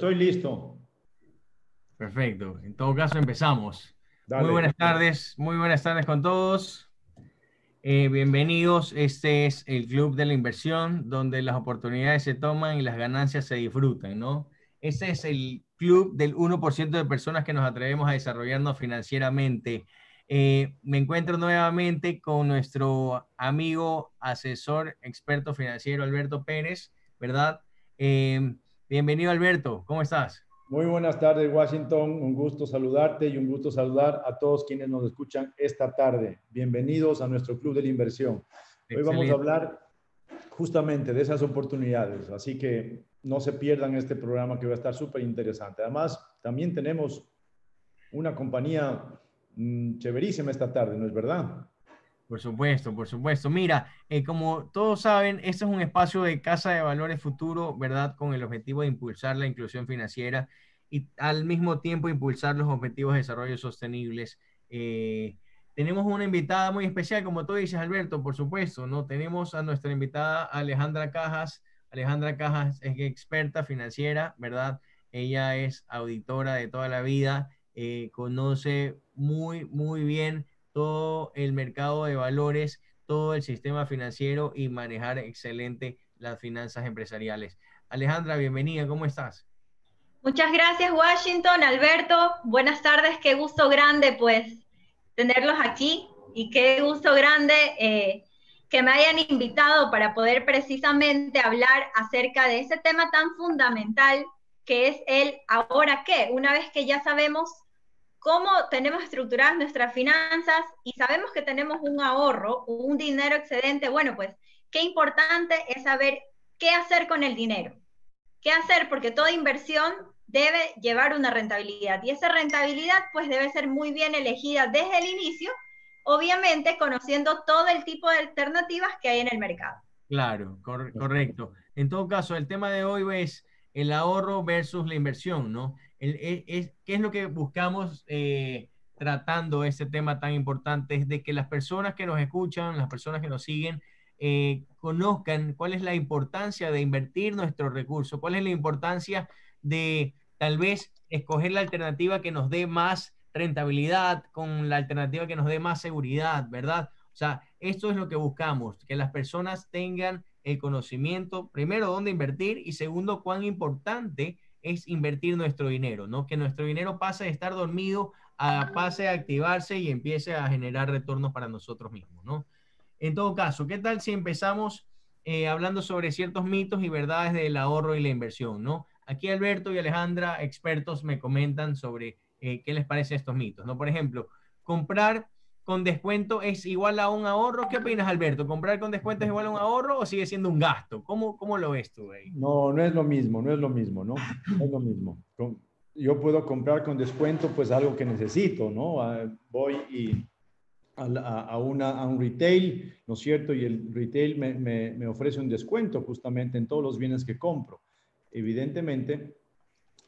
estoy listo. Perfecto. En todo caso, empezamos. Muy buenas tardes, muy buenas tardes con todos. Eh, bienvenidos. Este es el Club de la Inversión, donde las oportunidades se toman y las ganancias se disfrutan, ¿no? Este es el club del 1% de personas que nos atrevemos a desarrollarnos financieramente. Eh, me encuentro nuevamente con nuestro amigo, asesor, experto financiero Alberto Pérez, ¿verdad? Eh, bienvenido Alberto, ¿cómo estás? Muy buenas tardes Washington, un gusto saludarte y un gusto saludar a todos quienes nos escuchan esta tarde. Bienvenidos a nuestro Club de la Inversión. Hoy vamos a hablar justamente de esas oportunidades, así que no se pierdan este programa que va a estar súper interesante. Además, también tenemos una compañía Mm, chéverísima esta tarde, ¿no es verdad? Por supuesto, por supuesto. Mira, eh, como todos saben, este es un espacio de Casa de Valores Futuro, ¿verdad? Con el objetivo de impulsar la inclusión financiera y al mismo tiempo impulsar los objetivos de desarrollo sostenibles. Eh, tenemos una invitada muy especial, como tú dices, Alberto, por supuesto, ¿no? Tenemos a nuestra invitada Alejandra Cajas. Alejandra Cajas es experta financiera, ¿verdad? Ella es auditora de toda la vida eh, conoce muy, muy bien todo el mercado de valores, todo el sistema financiero y manejar excelente las finanzas empresariales. Alejandra, bienvenida, ¿cómo estás? Muchas gracias, Washington, Alberto. Buenas tardes, qué gusto grande, pues, tenerlos aquí y qué gusto grande eh, que me hayan invitado para poder precisamente hablar acerca de ese tema tan fundamental que es el ahora qué, una vez que ya sabemos cómo tenemos estructuradas nuestras finanzas y sabemos que tenemos un ahorro, un dinero excedente, bueno, pues qué importante es saber qué hacer con el dinero. ¿Qué hacer? Porque toda inversión debe llevar una rentabilidad y esa rentabilidad pues debe ser muy bien elegida desde el inicio, obviamente conociendo todo el tipo de alternativas que hay en el mercado. Claro, correcto. En todo caso, el tema de hoy es el ahorro versus la inversión, ¿no? ¿Qué es lo que buscamos eh, tratando este tema tan importante? Es de que las personas que nos escuchan, las personas que nos siguen, eh, conozcan cuál es la importancia de invertir nuestros recursos, cuál es la importancia de tal vez escoger la alternativa que nos dé más rentabilidad con la alternativa que nos dé más seguridad, ¿verdad? O sea, esto es lo que buscamos, que las personas tengan el conocimiento, primero, dónde invertir y segundo, cuán importante es invertir nuestro dinero, ¿no? Que nuestro dinero pase de estar dormido a pase a activarse y empiece a generar retornos para nosotros mismos, ¿no? En todo caso, ¿qué tal si empezamos eh, hablando sobre ciertos mitos y verdades del ahorro y la inversión, ¿no? Aquí Alberto y Alejandra, expertos, me comentan sobre eh, qué les parece estos mitos, ¿no? Por ejemplo, comprar con descuento es igual a un ahorro. ¿Qué opinas, Alberto? ¿Comprar con descuento es igual a un ahorro o sigue siendo un gasto? ¿Cómo, cómo lo ves tú ahí? No, no es lo mismo, no es lo mismo, ¿no? No es lo mismo. Yo puedo comprar con descuento pues algo que necesito, ¿no? Ah, voy y a, una, a un retail, ¿no es cierto? Y el retail me, me, me ofrece un descuento justamente en todos los bienes que compro. Evidentemente,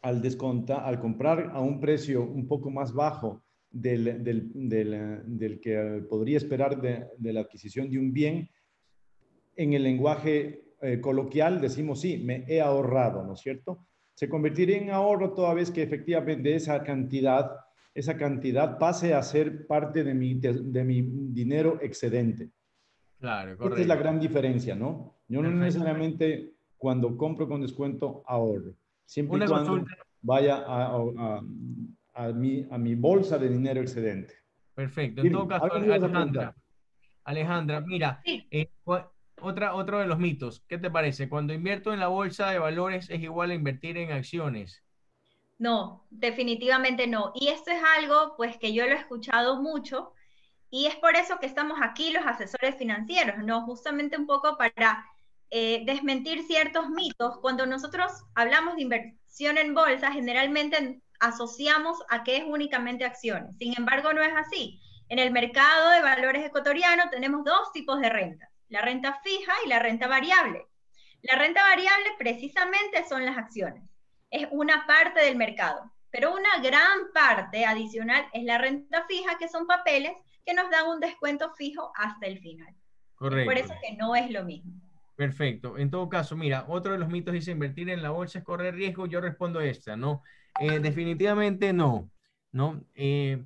al, desconta, al comprar a un precio un poco más bajo, del, del, del, que podría esperar de, la adquisición de un bien, en el lenguaje eh, coloquial decimos, sí, me he ahorrado, ¿no es cierto? Se convertiría en ahorro toda vez que efectivamente esa cantidad, esa cantidad pase a ser parte de mi, de, mi dinero excedente. Claro, correcto. Esta es la gran diferencia, ¿no? Yo no necesariamente cuando compro con descuento ahorro. Siempre y cuando vaya a, a mi, a mi bolsa de dinero excedente. Perfecto. En todo caso, Alejandra, Alejandra, mira, eh, otra, otro de los mitos, ¿qué te parece? Cuando invierto en la bolsa de valores es igual a invertir en acciones. No, definitivamente no. Y esto es algo pues que yo lo he escuchado mucho y es por eso que estamos aquí los asesores financieros, ¿no? Justamente un poco para eh, desmentir ciertos mitos. Cuando nosotros hablamos de inversión en bolsa, generalmente asociamos a que es únicamente acciones. Sin embargo, no es así. En el mercado de valores ecuatoriano tenemos dos tipos de renta, la renta fija y la renta variable. La renta variable precisamente son las acciones. Es una parte del mercado, pero una gran parte adicional es la renta fija, que son papeles que nos dan un descuento fijo hasta el final. Por eso que no es lo mismo. Perfecto. En todo caso, mira, otro de los mitos dice invertir en la bolsa es correr riesgo. Yo respondo esta, ¿no? Eh, definitivamente no, ¿no? Eh,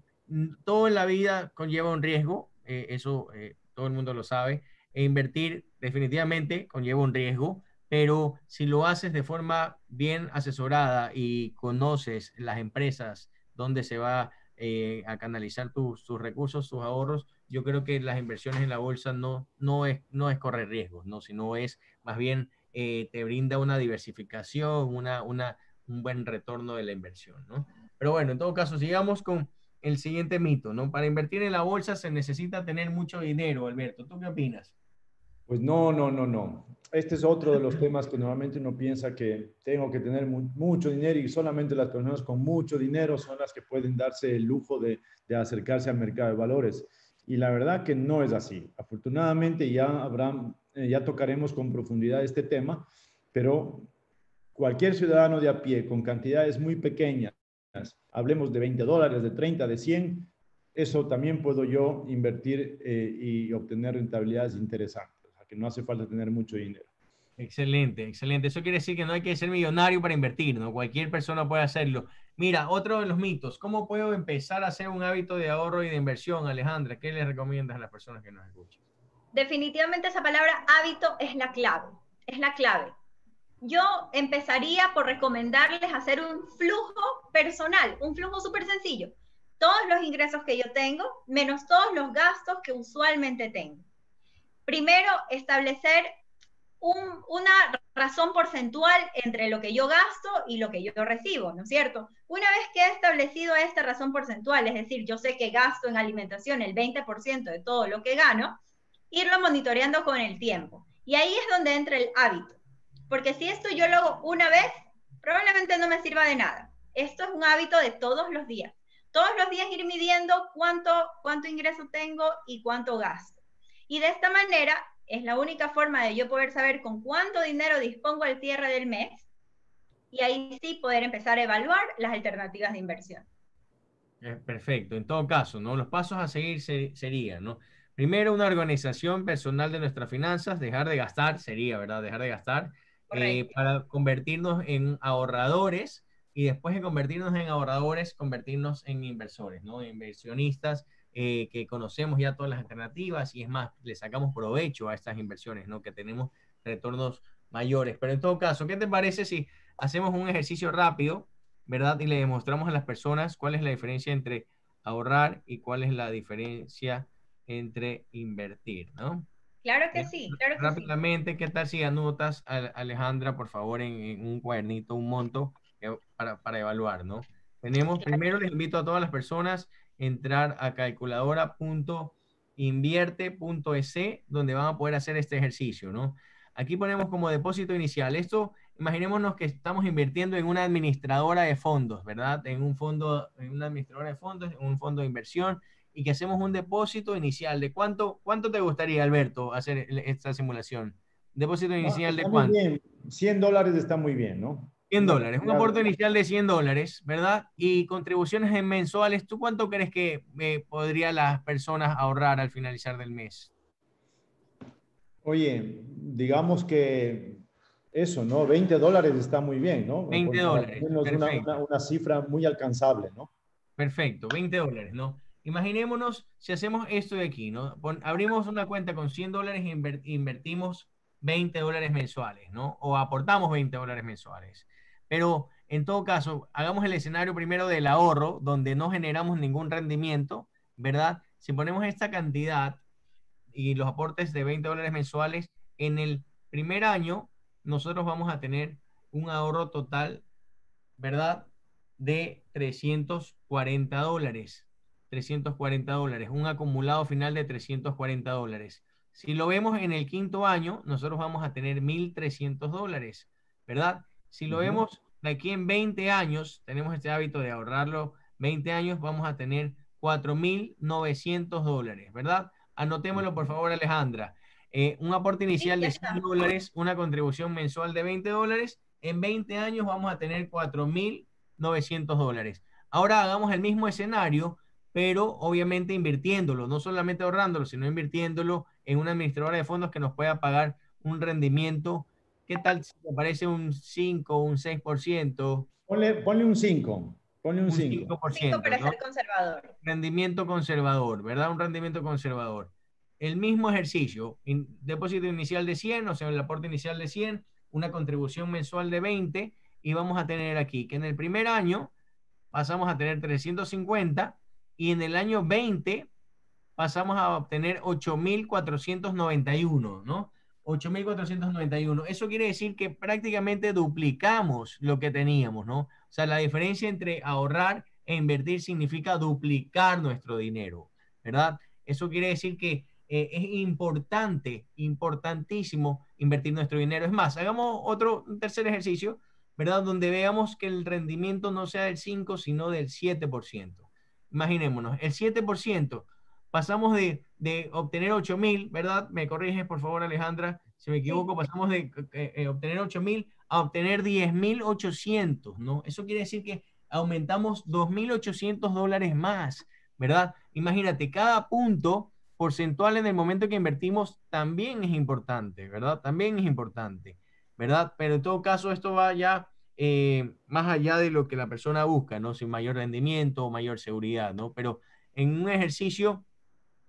todo en la vida conlleva un riesgo, eh, eso todo el mundo lo sabe. E invertir definitivamente conlleva un riesgo, pero si lo haces de forma bien asesorada y conoces las empresas donde se va a canalizar tus, tus recursos, tus ahorros, yo creo que las inversiones en la bolsa no, no, es, no es correr riesgos, ¿no? sino es más bien te brinda una diversificación, una, una, un buen retorno de la inversión. ¿no? Pero bueno, en todo caso, sigamos con el siguiente mito. ¿no? Para invertir en la bolsa se necesita tener mucho dinero, Alberto. ¿Tú qué opinas? Pues no, no, no, no. Este es otro de los temas que normalmente uno piensa que tengo que tener mucho dinero y solamente las personas con mucho dinero son las que pueden darse el lujo de, de acercarse al mercado de valores. Y la verdad que no es así. Afortunadamente ya, habrá, eh, ya tocaremos con profundidad este tema, pero cualquier ciudadano de a pie con cantidades muy pequeñas, hablemos de 20 dólares, de 30, de 100, eso también puedo yo invertir eh, y obtener rentabilidades interesantes. O sea, que no hace falta tener mucho dinero. Excelente, excelente. Eso quiere decir que no hay que ser millonario para invertir, ¿no? Cualquier persona puede hacerlo. Mira, otro de los mitos, ¿cómo puedo empezar a hacer un hábito de ahorro y de inversión, Alejandra? ¿Qué le recomiendas a las personas que nos escuchan? Definitivamente esa palabra hábito es la clave, es la clave. Yo empezaría por recomendarles hacer un flujo personal, un flujo súper sencillo. Todos los ingresos que yo tengo, menos todos los gastos que usualmente tengo. Primero, establecer una razón porcentual entre lo que yo gasto y lo que yo recibo, ¿no es cierto? Una vez que he establecido esta razón porcentual, es decir, yo sé que gasto en alimentación el 20% de todo lo que gano, irlo monitoreando con el tiempo. Y ahí es donde entra el hábito. Porque si esto yo lo hago una vez, probablemente no me sirva de nada. Esto es un hábito de todos los días. Todos los días ir midiendo cuánto, cuánto ingreso tengo y cuánto gasto. Y de esta manera es la única forma de yo poder saber con cuánto dinero dispongo al cierre del mes y ahí sí poder empezar a evaluar las alternativas de inversión. Eh, perfecto. En todo caso, ¿no? Los pasos a seguir serían, ¿no? Primero, una organización personal de nuestras finanzas, dejar de gastar, sería, ¿verdad? Dejar de gastar, eh, para convertirnos en ahorradores y después de convertirnos en ahorradores, convertirnos en inversores, ¿no? Inversionistas eh, que conocemos ya todas las alternativas y es más, le sacamos provecho a estas inversiones, ¿no? Que tenemos retornos mayores. Pero en todo caso, ¿qué te parece si hacemos un ejercicio rápido, ¿verdad? Y le demostramos a las personas cuál es la diferencia entre ahorrar y cuál es la diferencia entre invertir, ¿no? Claro que sí, claro que Rápidamente, ¿qué tal si anotas, Alejandra, por favor, en, un cuadernito, un monto para, para evaluar, ¿no? Tenemos, primero les invito a todas las personas entrar a calculadora.invierte.es, donde van a poder hacer este ejercicio, ¿no? Aquí ponemos como depósito inicial. Esto, imaginémonos que estamos invirtiendo en una administradora de fondos, ¿verdad? En un fondo, en una administradora de fondos, en un fondo de inversión, y que hacemos un depósito inicial. ¿De cuánto, cuánto te gustaría, Alberto, hacer esta simulación? ¿Depósito inicial de cuánto? 100 dólares está muy bien, ¿no? 100 dólares, un aporte inicial de 100 dólares, ¿verdad? Y contribuciones en mensuales, ¿tú cuánto crees que eh, podrían las personas ahorrar al finalizar del mes? Oye, digamos que eso, ¿no? 20 dólares está muy bien, ¿no? 20 dólares. Una, una, cifra muy alcanzable, ¿no? Perfecto, 20 dólares, ¿no? Imaginémonos si hacemos esto de aquí, ¿no? abrimos una cuenta con 100 dólares e invertimos 20 dólares mensuales, ¿no? O aportamos 20 dólares mensuales. Pero en todo caso, hagamos el escenario primero del ahorro, donde no generamos ningún rendimiento, ¿verdad? Si ponemos esta cantidad y los aportes de 20 dólares mensuales, en el primer año nosotros vamos a tener un ahorro total, ¿verdad? De 340 dólares. 340 dólares, un acumulado final de 340 dólares. Si lo vemos en el quinto año, nosotros vamos a tener 1.300 dólares, ¿verdad? Si lo vemos de aquí en 20 años, tenemos este hábito de ahorrarlo 20 años, vamos a tener 4.900 dólares, ¿verdad? Anotémoslo, por favor, Alejandra. Eh, un aporte inicial de 100 dólares, una contribución mensual de 20 dólares. En 20 años vamos a tener 4.900 dólares. Ahora hagamos el mismo escenario, pero obviamente invirtiéndolo, no solamente ahorrándolo, sino invirtiéndolo en una administradora de fondos que nos pueda pagar un rendimiento, ¿qué tal si te parece un 5, un 6%? Ponle, ponle un 5. Ponle un, 5. 5 para ser conservador. Rendimiento conservador, ¿verdad? Un rendimiento conservador. El mismo ejercicio, depósito inicial de 100, o sea, el aporte inicial de 100, una contribución mensual de 20, y vamos a tener aquí que en el primer año pasamos a tener 350 y en el año 20 pasamos a obtener 8.491, ¿no? 8.491. Eso quiere decir que prácticamente duplicamos lo que teníamos, ¿no? O sea, la diferencia entre ahorrar e invertir significa duplicar nuestro dinero, ¿verdad? Eso quiere decir que eh, es importante, importantísimo invertir nuestro dinero. Es más, hagamos otro, tercer ejercicio, ¿verdad? Donde veamos que el rendimiento no sea del 5, sino del 7%. Imaginémonos, el 7% pasamos de, de obtener 8 mil, ¿verdad? Me corrige, por favor, Alejandra, si me equivoco, pasamos de eh, eh, obtener 8 mil a obtener 10 mil 800, ¿no? Eso quiere decir que aumentamos 2.800 dólares más, ¿verdad? Imagínate, cada punto porcentual en el momento que invertimos también es importante, ¿verdad? También es importante, ¿verdad? Pero en todo caso, esto va ya eh, más allá de lo que la persona busca, ¿no? Sin mayor rendimiento o mayor seguridad, ¿no? Pero en un ejercicio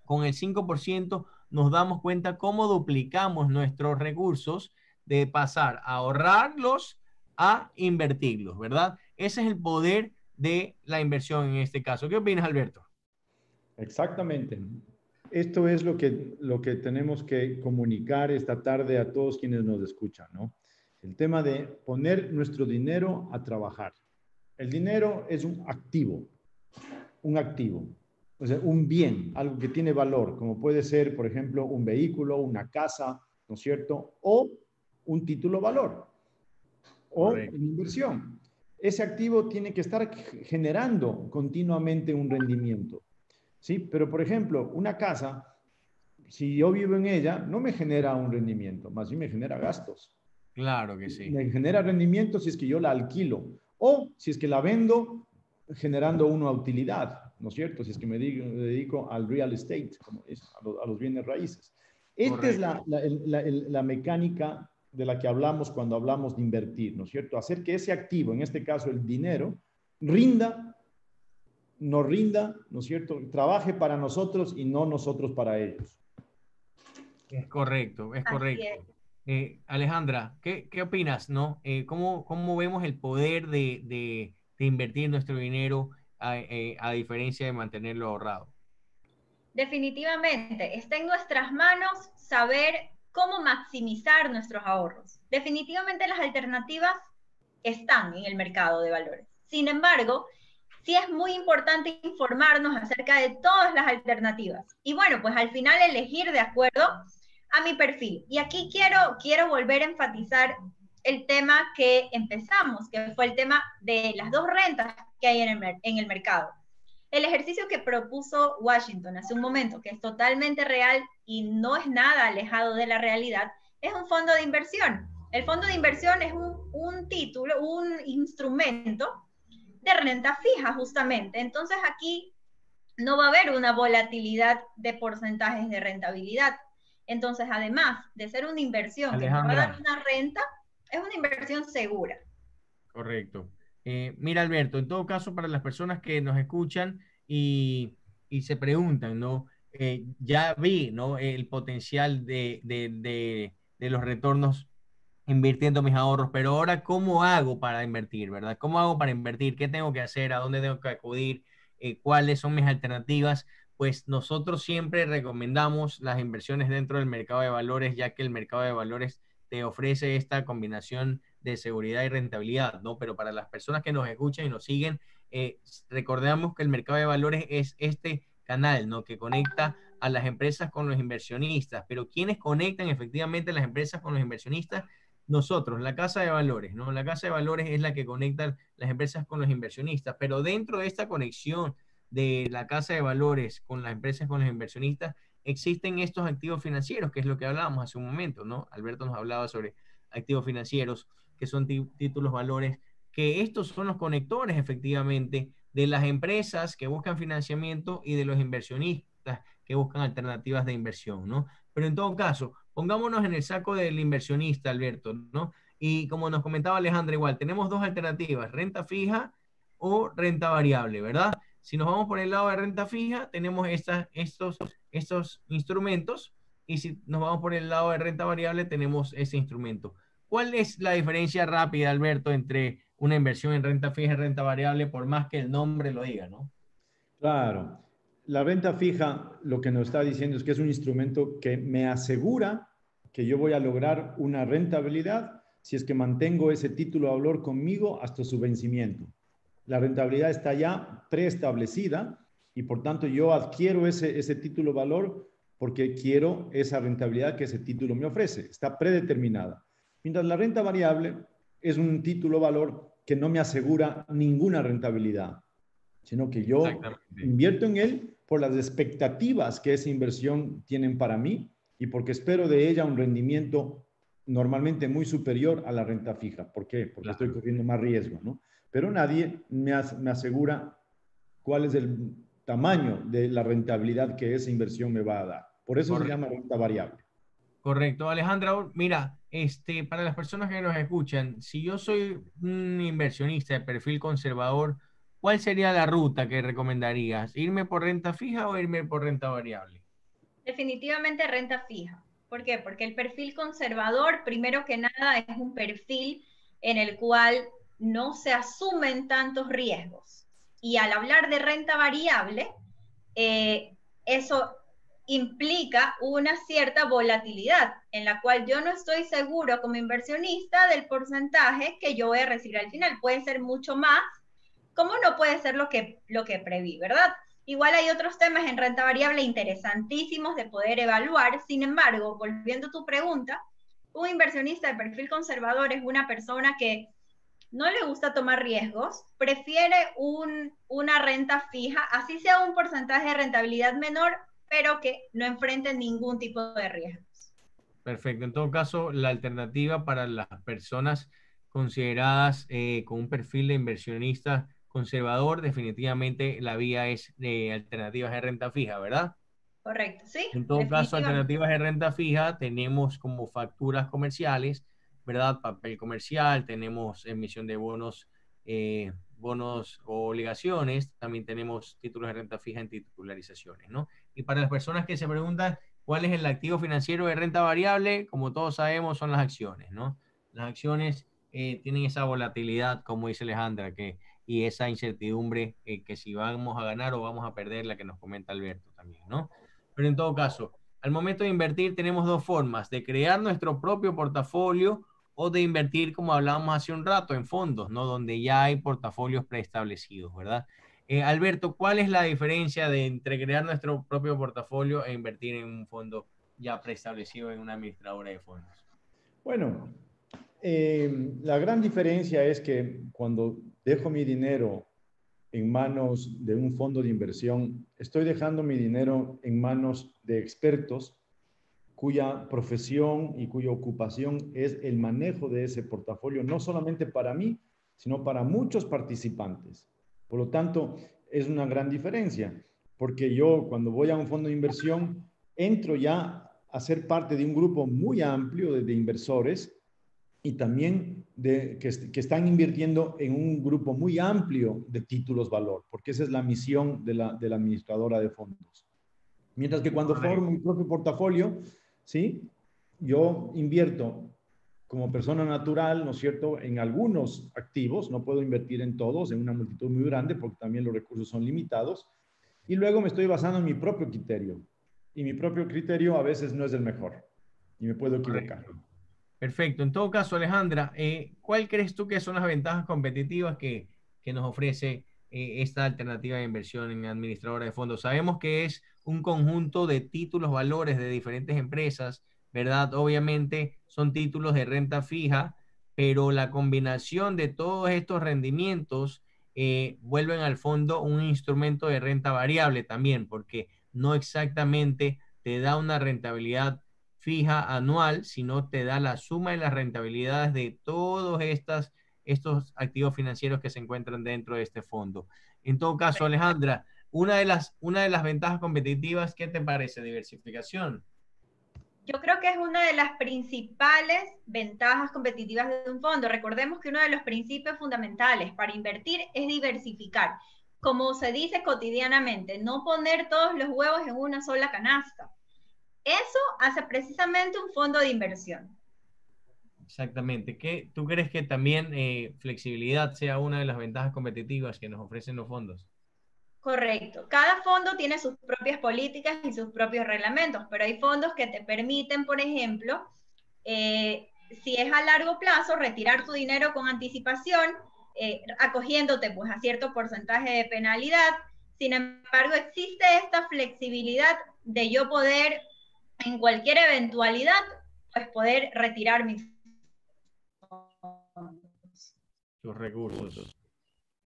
con el 5% nos damos cuenta cómo duplicamos nuestros recursos de pasar a ahorrarlos a invertirlos, ¿verdad? Ese es el poder de la inversión en este caso. ¿Qué opinas, Alberto? Exactamente. Esto es lo que, lo que tenemos que comunicar esta tarde a todos quienes nos escuchan, ¿no? El tema de poner nuestro dinero a trabajar. El dinero es un activo, un activo o sea, un bien, algo que tiene valor, como puede ser, por ejemplo, un vehículo, una casa, ¿no es cierto? O un título valor, o una inversión. Ese activo tiene que estar generando continuamente un rendimiento, ¿sí? Pero, por ejemplo, una casa, si yo vivo en ella, no me genera un rendimiento, más bien me genera gastos. Claro que sí. Me genera rendimiento si es que yo la alquilo o si es que la vendo generando una utilidad. ¿no es cierto? Si es que me dedico, al real estate, como es, a, los bienes raíces. Esta es la, la, mecánica de la que hablamos cuando hablamos de invertir, ¿no es cierto? Hacer que ese activo, en este caso el dinero, rinda, nos rinda, ¿no es cierto? Trabaje para nosotros y no nosotros para ellos. Es correcto, es correcto. Eh, Alejandra, ¿qué, ¿qué, opinas, no? Eh, ¿cómo, ¿cómo, vemos el poder de, de, invertir nuestro dinero eh, a, diferencia de mantenerlo ahorrado? Definitivamente, está en nuestras manos saber cómo maximizar nuestros ahorros. Definitivamente las alternativas están en el mercado de valores. Sin embargo, sí es muy importante informarnos acerca de todas las alternativas. Y bueno, pues al final elegir de acuerdo a mi perfil. Y aquí quiero, quiero volver a enfatizar el tema que empezamos, que fue el tema de las dos rentas que hay en el, mercado. El ejercicio que propuso Washington hace un momento, que es totalmente real y no es nada alejado de la realidad, es un fondo de inversión. El fondo de inversión es un, un título, un instrumento de renta fija, justamente. Entonces aquí no va a haber una volatilidad de porcentajes de rentabilidad. Entonces, además de ser una inversión que va a dar una renta, es una inversión segura. Correcto. Eh, mira, Alberto, en todo caso, para las personas que nos escuchan y, se preguntan, ¿no? Eh, ya vi, ¿no? El potencial de, de, los retornos invirtiendo mis ahorros, pero ahora, ¿cómo hago para invertir, verdad? ¿Cómo hago para invertir? ¿Qué tengo que hacer? ¿A dónde tengo que acudir? Eh, ¿Cuáles son mis alternativas? Pues nosotros siempre recomendamos las inversiones dentro del mercado de valores, ya que el mercado de valores te ofrece esta combinación de seguridad y rentabilidad, ¿no? Pero para las personas que nos escuchan y nos siguen, eh, recordemos que el mercado de valores es este canal, ¿no? Que conecta a las empresas con los inversionistas, pero ¿quiénes conectan efectivamente las empresas con los inversionistas? Nosotros, la casa de valores, ¿no? La casa de valores es la que conecta las empresas con los inversionistas, pero dentro de esta conexión de la casa de valores con las empresas con los inversionistas, existen estos activos financieros, que es lo que hablábamos hace un momento, ¿no? Alberto nos hablaba sobre activos financieros que son títulos valores, que estos son los conectores efectivamente de las empresas que buscan financiamiento y de los inversionistas que buscan alternativas de inversión, ¿no? Pero en todo caso, pongámonos en el saco del inversionista, Alberto, ¿no? Y como nos comentaba Alejandra, igual, tenemos dos alternativas, renta fija o renta variable, ¿verdad? Si nos vamos por el lado de renta fija, tenemos estos, estos instrumentos y si nos vamos por el lado de renta variable, tenemos ese instrumento. ¿Cuál es la diferencia rápida, Alberto, entre una inversión en renta fija y renta variable, por más que el nombre lo diga, ¿no? Claro. La renta fija lo que nos está diciendo es que es un instrumento que me asegura que yo voy a lograr una rentabilidad si es que mantengo ese título de valor conmigo hasta su vencimiento. La rentabilidad está ya preestablecida y por tanto yo adquiero ese, ese título valor porque quiero esa rentabilidad que ese título me ofrece. Está predeterminada. Mientras la renta variable es un título valor que no me asegura ninguna rentabilidad, sino que yo invierto en él por las expectativas que esa inversión tienen para mí y porque espero de ella un rendimiento normalmente muy superior a la renta fija. ¿Por qué? Porque estoy corriendo más riesgo, ¿no? Pero nadie me, me asegura cuál es el tamaño de la rentabilidad que esa inversión me va a dar. Por eso se llama renta variable. Correcto, Alejandra. Mira, este, para las personas que nos escuchan, si yo soy un inversionista de perfil conservador, ¿cuál sería la ruta que recomendarías? ¿Irme por renta fija o irme por renta variable? Definitivamente renta fija. ¿Por qué? Porque el perfil conservador, primero que nada, es un perfil en el cual no se asumen tantos riesgos. Y al hablar de renta variable, eh, eso implica una cierta volatilidad en la cual yo no estoy seguro como inversionista del porcentaje que yo voy a recibir al final. Puede ser mucho más, como no puede ser lo que, lo que preví, ¿verdad? Igual hay otros temas en renta variable interesantísimos de poder evaluar. Sin embargo, volviendo a tu pregunta, un inversionista de perfil conservador es una persona que no le gusta tomar riesgos, prefiere un, una renta fija, así sea un porcentaje de rentabilidad menor, pero que no enfrenten ningún tipo de riesgos. Perfecto. En todo caso, la alternativa para las personas consideradas eh, con un perfil de inversionista conservador, definitivamente la vía es de alternativas de renta fija, ¿verdad? Correcto, sí. En todo caso, alternativas de renta fija tenemos como facturas comerciales, ¿verdad? Papel comercial, tenemos emisión de bonos eh, bonos o obligaciones, también tenemos títulos de renta fija en titularizaciones, ¿no? Y para las personas que se preguntan cuál es el activo financiero de renta variable, como todos sabemos, son las acciones, ¿no? Las acciones eh, tienen esa volatilidad, como dice Alejandra, que, y esa incertidumbre eh, que si vamos a ganar o vamos a perder, la que nos comenta Alberto también, ¿no? Pero en todo caso, al momento de invertir tenemos dos formas, de crear nuestro propio portafolio o de invertir, como hablábamos hace un rato, en fondos, ¿no? Donde ya hay portafolios preestablecidos, ¿verdad? Eh, Alberto, ¿cuál es la diferencia de entre crear nuestro propio portafolio e invertir en un fondo ya preestablecido en una administradora de fondos? Bueno, eh, la gran diferencia es que cuando dejo mi dinero en manos de un fondo de inversión, estoy dejando mi dinero en manos de expertos cuya profesión y cuya ocupación es el manejo de ese portafolio, no solamente para mí, sino para muchos participantes. Por lo tanto, es una gran diferencia, porque yo cuando voy a un fondo de inversión, entro ya a ser parte de un grupo muy amplio de, inversores y también de, que, están invirtiendo en un grupo muy amplio de títulos valor, porque esa es la misión de la, de la administradora de fondos. Mientras que cuando formo mi propio portafolio, ¿sí? Yo invierto como persona natural, ¿no es cierto?, en algunos activos, no puedo invertir en todos, en una multitud muy grande, porque también los recursos son limitados, y luego me estoy basando en mi propio criterio, y mi propio criterio a veces no es el mejor, y me puedo equivocar. Perfecto. En todo caso, Alejandra, eh, ¿cuál crees tú que son las ventajas competitivas que, que nos ofrece eh, esta alternativa de inversión en administradora de fondos? Sabemos que es un conjunto de títulos, valores de diferentes empresas, ¿verdad? Obviamente son títulos de renta fija, pero la combinación de todos estos rendimientos eh, vuelven al fondo un instrumento de renta variable también, porque no exactamente te da una rentabilidad fija anual, sino te da la suma de las rentabilidades de todos estas, estos activos financieros que se encuentran dentro de este fondo. En todo caso, Alejandra, una de las, una de las ventajas competitivas, ¿qué te parece? Diversificación. yo creo que es una de las principales ventajas competitivas de un fondo. Recordemos que uno de los principios fundamentales para invertir es diversificar. Como se dice cotidianamente, no poner todos los huevos en una sola canasta. Eso hace precisamente un fondo de inversión. Exactamente. ¿Qué, ¿Tú crees que también eh, flexibilidad sea una de las ventajas competitivas que nos ofrecen los fondos? Correcto. Cada fondo tiene sus propias políticas y sus propios reglamentos, pero hay fondos que te permiten, por ejemplo, eh, si es a largo plazo, retirar tu dinero con anticipación, eh, acogiéndote pues a cierto porcentaje de penalidad. Sin embargo, existe esta flexibilidad de yo poder, en cualquier eventualidad, pues poder retirar mis tus recursos.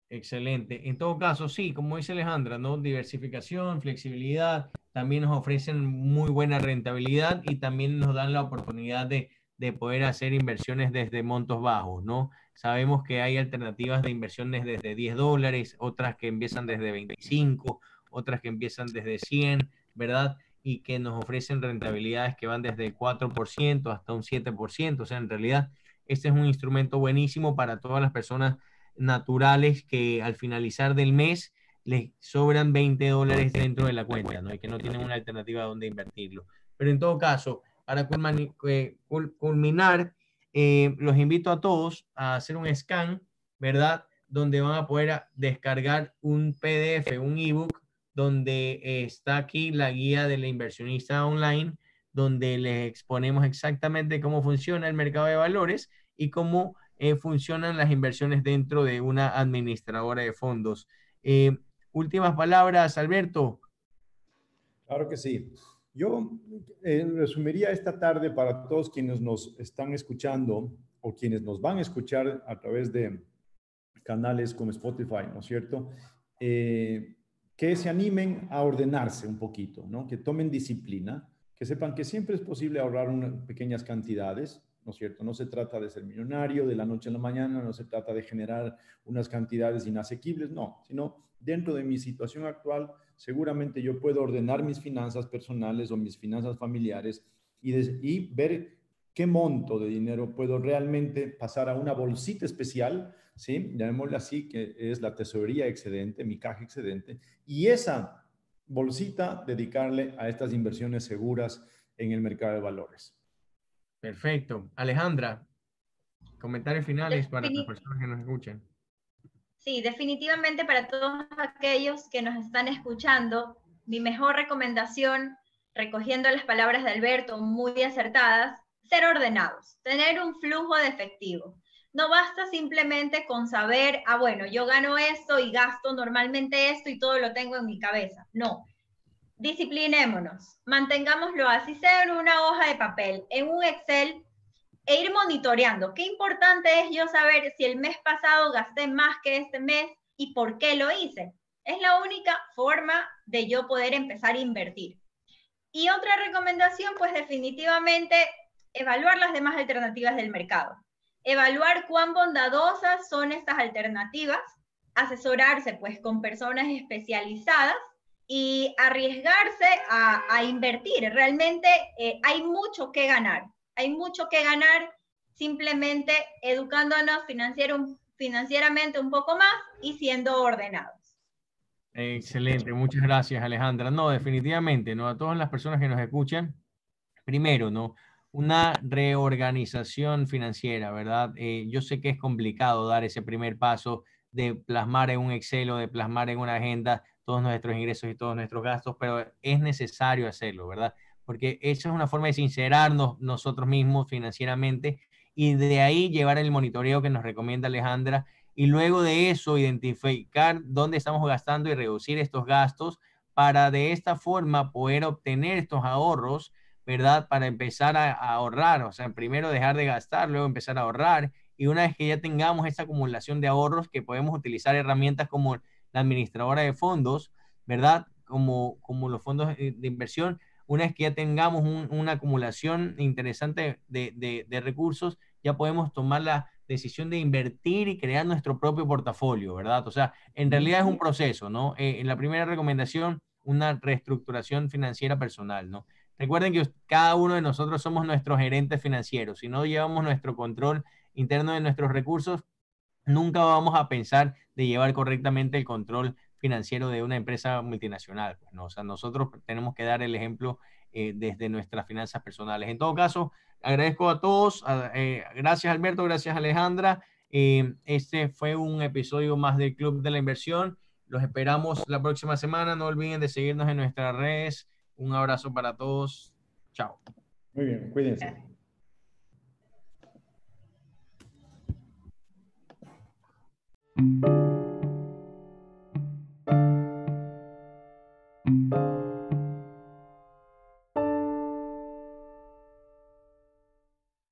Excelente. En todo caso, sí, como dice Alejandra, ¿no? Diversificación, flexibilidad, también nos ofrecen muy buena rentabilidad y también nos dan la oportunidad de, de poder hacer inversiones desde montos bajos, ¿no? Sabemos que hay alternativas de inversiones desde 10 dólares, otras que empiezan desde 25, otras que empiezan desde 100, ¿verdad? Y que nos ofrecen rentabilidades que van desde el 4% hasta un 7%. O sea, en realidad, este es un instrumento buenísimo para todas las personas naturales que al finalizar del mes les sobran 20 dólares dentro de la cuenta, ¿no? Y que no tienen una alternativa donde invertirlo. Pero en todo caso, para eh, culminar, eh, los invito a todos a hacer un scan, ¿verdad? Donde van a poder descargar un PDF, un ebook, donde está aquí la guía de la inversionista online, donde les exponemos exactamente cómo funciona el mercado de valores y cómo eh, funcionan las inversiones dentro de una administradora de fondos. Eh, últimas palabras, Alberto. Claro que sí. Yo eh, resumiría esta tarde para todos quienes nos están escuchando o quienes nos van a escuchar a través de canales como Spotify, ¿no es cierto? Que se animen a ordenarse un poquito, ¿no? Que tomen disciplina, que sepan que siempre es posible ahorrar unas pequeñas cantidades, ¿no es cierto? No se trata de ser millonario de la noche a la mañana, no se trata de generar unas cantidades inasequibles, no, sino dentro de mi situación actual, seguramente yo puedo ordenar mis finanzas personales o mis finanzas familiares y, y ver qué monto de dinero puedo realmente pasar a una bolsita especial, ¿sí? Llamémosle así, que es la tesorería excedente, mi caja excedente, y esa bolsita dedicarle a estas inversiones seguras en el mercado de valores. Perfecto. Alejandra, comentarios finales para las personas que nos escuchan. Sí, definitivamente para todos aquellos que nos están escuchando, mi mejor recomendación, recogiendo las palabras de Alberto muy acertadas, ser ordenados, tener un flujo de efectivo. No basta simplemente con saber, ah, bueno, yo gano esto y gasto normalmente esto y todo lo tengo en mi cabeza. No, disciplinémonos, mantengámoslo así sea en una hoja de papel, en un Excel, e ir monitoreando. Qué importante es yo saber si el mes pasado gasté más que este mes y por qué lo hice. Es la única forma de yo poder empezar a invertir. Y otra recomendación, pues definitivamente, evaluar las demás alternativas del mercado. Evaluar cuán bondadosas son estas alternativas, asesorarse pues con personas especializadas y arriesgarse a, invertir. Realmente eh, hay mucho que ganar, hay mucho que ganar simplemente educándonos financieramente un poco más y siendo ordenados. Excelente, muchas gracias Alejandra. No, definitivamente, ¿no? A todas las personas que nos escuchan, primero, ¿no? Una reorganización financiera, ¿verdad? Eh, yo sé que es complicado dar ese primer paso de plasmar en un Excel o de plasmar en una agenda todos nuestros ingresos y todos nuestros gastos, pero es necesario hacerlo, ¿verdad? Porque eso es una forma de sincerarnos nosotros mismos financieramente y de ahí llevar el monitoreo que nos recomienda Alejandra y luego de eso identificar dónde estamos gastando y reducir estos gastos para de esta forma poder obtener estos ahorros, ¿verdad? Para empezar a, a, ahorrar, o sea, primero dejar de gastar, luego empezar a ahorrar y una vez que ya tengamos esta acumulación de ahorros que podemos utilizar herramientas como la administradora de fondos, ¿verdad? Como, como los fondos de inversión, una vez que ya tengamos una acumulación interesante de, de, recursos, ya podemos tomar la decisión de invertir y crear nuestro propio portafolio, ¿verdad? O sea, en realidad es un proceso, ¿no? Eh, en la primera recomendación, una reestructuración financiera personal, ¿no? Recuerden que cada uno de nosotros somos nuestros gerentes financieros. Si no llevamos nuestro control interno de nuestros recursos, nunca vamos a pensar de llevar correctamente el control financiero de una empresa multinacional. Pues. O sea, nosotros tenemos que dar el ejemplo eh, desde nuestras finanzas personales. En todo caso, agradezco a todos. Eh, gracias Alberto, gracias Alejandra. Eh, este fue un episodio más del Club de la Inversión. Los esperamos la próxima semana. No olviden de seguirnos en nuestras redes. Un abrazo para todos. Chao. Muy bien, cuídense.